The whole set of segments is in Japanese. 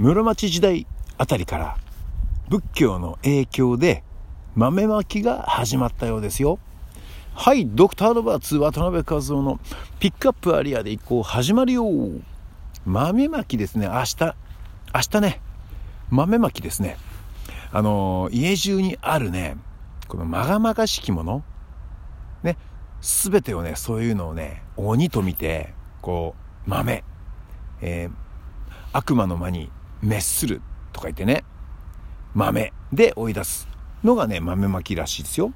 室町時代あたりから仏教の影響で豆まきが始まったようですよ。はい、ドクターロバーツ渡辺和夫のピックアップアリアで一行始まるよ。豆まきですね、明日、明日ね、豆まきですね。あの、家中にあるね、このまがまがしきもの、ね、すべてをね、そういうのをね、鬼と見て、こう、豆、えー、悪魔の間に滅するとか言ってね、豆で追い出すのがね、豆まきらしいですよ。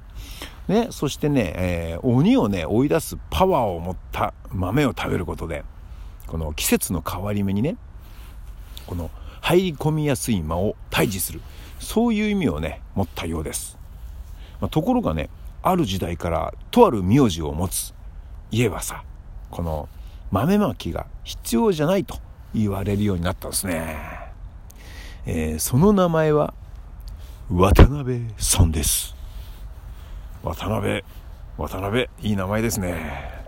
ね、そしてね、えー、鬼をね、追い出すパワーを持った豆を食べることで、この季節の変わり目にね、この入り込みやすい間を退治する、そういう意味をね、持ったようです。まあ、ところがね、ある時代からとある名字を持つ言えばさ、この豆まきが必要じゃないと言われるようになったんですね。えー、その名前は渡辺さんです。渡辺、渡辺、いい名前ですね。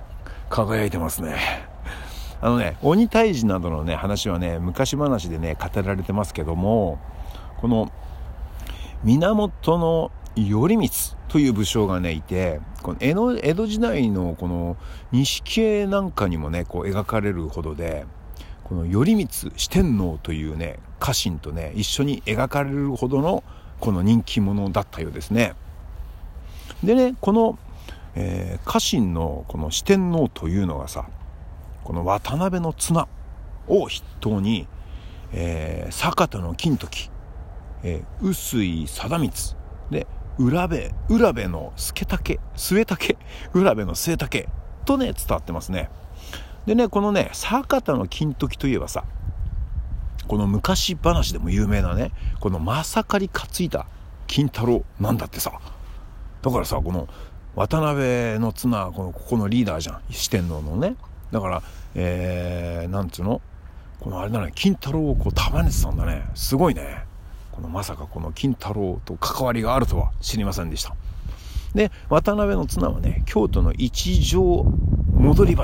輝いてますね。あのね、鬼退治などのね、話はね、昔話でね、語られてますけども、この、源の頼光という武将がね、いて、この江戸江戸時代のこの錦絵なんかにもね、こう描かれるほどで、この頼光四天王というね、家臣とね、一緒に描かれるほどのこの人気者だったようですね。でね、この、えー、家臣のこの四天王というのがさ、この渡辺の綱を筆頭に、えー、坂田の金時、えー、臼井貞光で浦部浦部の助竹末竹浦部の末竹とね伝わってますねでねこのね坂田の金時といえばさこの昔話でも有名なねこの正刈担いだ金太郎なんだってさ。だからさこの渡辺の綱このここのリーダーじゃん四天王のね。だからえー、なんつうの？このあれだね金太郎をこう束ねてたんだね。すごいね。このまさかこの金太郎と関わりがあるとは知りませんでした。で渡辺の綱はね京都の一条戻り橋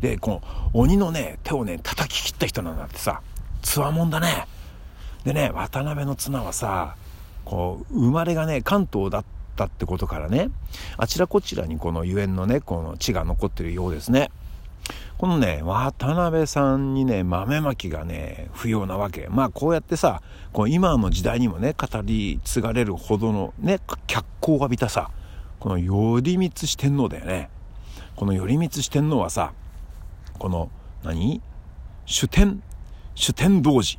でこの鬼のね手をね叩き切った人なんだってさつわもんだねでね渡辺の綱はさこう生まれがね関東だったってことからねあちらこちらにこのゆえんのねこの地が残ってるようですねこのね、渡辺さんにね、豆まきがね、不要なわけ。まあこうやってさ、こう今の時代にもね、語り継がれるほどのね、脚光を浴びたさ、この頼光四天王だよね。この頼光四天王はさ、この何、主天、主天童子。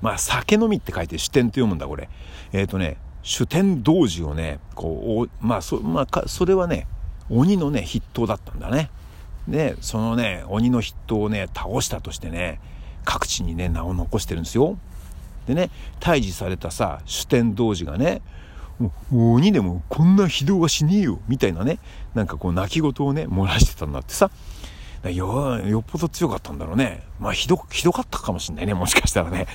まあ酒飲みって書いて主天って読むんだ、これ。えっ、ー、とね、主天童子をね、こう、まあそ、まあ、それはね、鬼のね、筆頭だったんだね。で、そのね、鬼の筆頭をね、倒したとしてね、各地にね、名を残してるんですよ。でね、退治されたさ、主天童子がね、鬼でもこんな非道はしねえよ、みたいなね、なんかこう泣き言をね、漏らしてたんだってさ。よよっぽど強かったんだろうね。まあひど、ひどかったかもしんないね、もしかしたらね。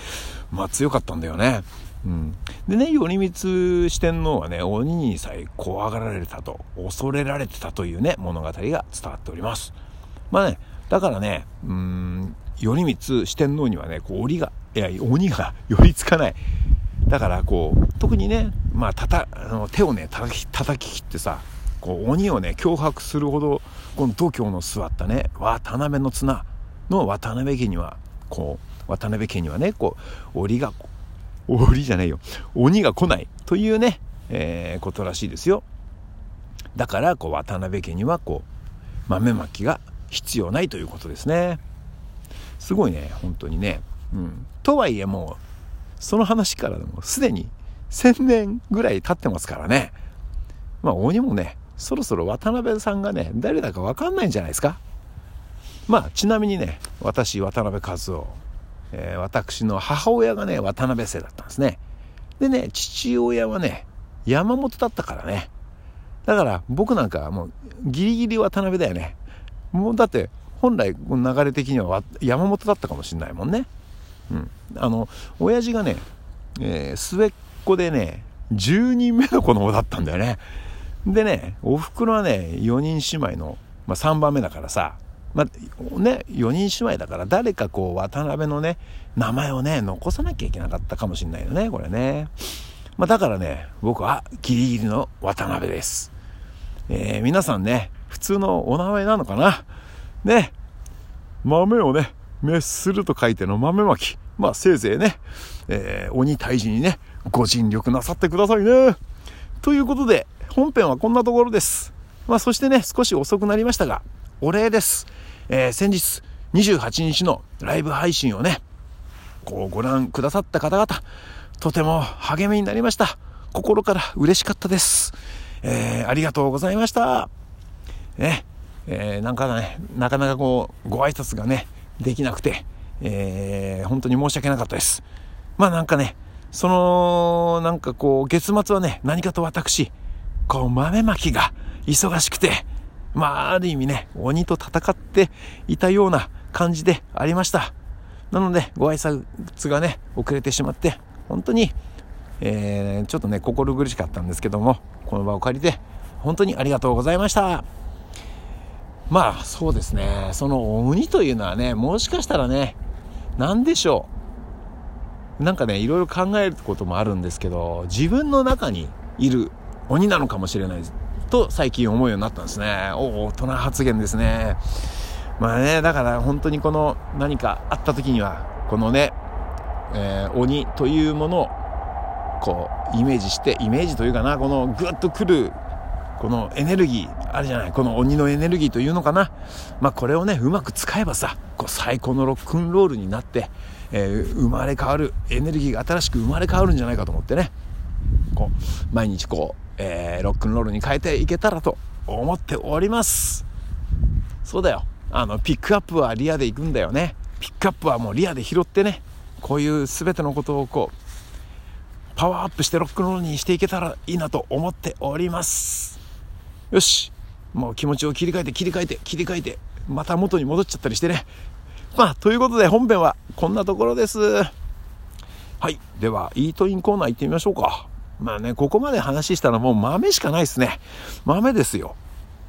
まあ強かったんだよね。うん、でね頼光四天王はね鬼にさえ怖がられたと恐れられてたというね物語が伝わっておりますまあねだからねうん頼光四天王にはねこう檻がいや鬼が 寄りつかないだからこう特にねまあたたあの手をね叩き叩き切ってさこう鬼をね脅迫するほどこの度胸の座ったね渡辺の綱の渡辺家にはこう渡辺家にはねこう檻が檻じゃないよ。鬼が来ないというね、えー、ことらしいですよ。だから、こう、渡辺家には、こう、豆まきが必要ないということですね。すごいね、本当にね。うん。とはいえもう、その話からでもすでに1000年ぐらい経ってますからね。まあ、鬼もね、そろそろ渡辺さんがね、誰だかわかんないんじゃないですか？まあ、ちなみにね、私、渡辺和夫、えー、私の母親がね、渡辺姓だったんですね。でね、父親はね、山本だったからね。だから僕なんかもうギリギリ渡辺だよね。もうだって本来流れ的には山本だったかもしんないもんね。うん。あの、親父がね、えー、末っ子でね、10人目の子供だったんだよね。でね、お袋はね、4人姉妹の、まあ、3番目だからさ、まあ、ね、4人姉妹だから誰かこう渡辺のね、名前をね、残さなきゃいけなかったかもしれないよね、これね。まあ、だからね、僕はギリギリの渡辺です。えー、皆さんね、普通のお名前なのかな？ね、豆をね、滅すると書いての豆まき。まあ、せいぜいね、えー、鬼退治にね、ご尽力なさってくださいね。ということで、本編はこんなところです。まあ、そしてね、少し遅くなりましたが、お礼です。えー、先日28日のライブ配信をね、こうご覧くださった方々、とても励みになりました。心から嬉しかったです。えー、ありがとうございました。ね、えー、なんかね、なかなかこう、ご挨拶がね、できなくて、えー、本当に申し訳なかったです。まあなんかね、その、なんかこう、月末はね、何かと私、こう、豆まきが忙しくて、まあ、ある意味ね、鬼と戦っていたような感じでありました。なので、ご挨拶がね、遅れてしまって、本当に、えー、ちょっとね、心苦しかったんですけども、この場を借りて、本当にありがとうございました。まあ、そうですね、その鬼というのはね、もしかしたらね、何でしょう。なんかね、いろいろ考えることもあるんですけど、自分の中にいる鬼なのかもしれない。と最近思うようになったんですね。お大人発言ですね。まあね、だから本当にこの何かあった時には、このね、えー、鬼というものをこうイメージして、イメージというかな、このグッとくるこのエネルギーあるじゃないこの鬼のエネルギーというのかなまあこれをねうまく使えばさこう最高のロックンロールになって、えー、生まれ変わるエネルギーが新しく生まれ変わるんじゃないかと思ってねこう毎日こうえー、ロックンロールに変えていけたらと思っております。そうだよ。あのピックアップはリアで行くんだよね。ピックアップはもうリアで拾ってね。こういう全てのことをこうパワーアップしてロックンロールにしていけたらいいなと思っております。よし。もう気持ちを切り替えて切り替えて切り替えてまた元に戻っちゃったりしてね。まあということで本編はこんなところです。はい。ではイートインコーナー行ってみましょうか。まあね、ここまで話したらもう豆しかないですね。豆ですよ。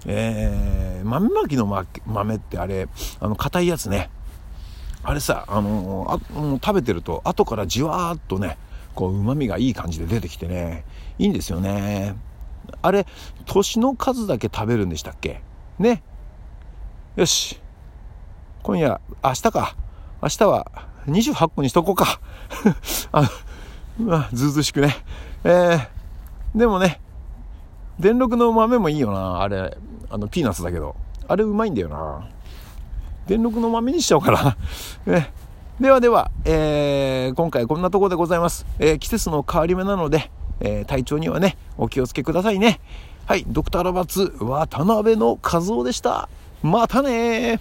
えー、豆まきの豆ってあれ、あの、硬いやつね。あれさ、あのー、あもう食べてると、後からじわーっとね、こう、旨味がいい感じで出てきてね、いいんですよね。あれ、年の数だけ食べるんでしたっけ？ね。よし。今夜、明日か。明日は28個にしとこうか。あの、ずうずしくね。えー、でもね、電力の豆もいいよな。あれ、あの、ピーナッツだけど。あれうまいんだよな。電力の豆にしちゃおうかな。ね、ではでは、えー、今回こんなところでございます。えー、季節の変わり目なので、えー、体調にはね、お気をつけくださいね。はい、ドクターラバツ、渡辺の和夫でした。またね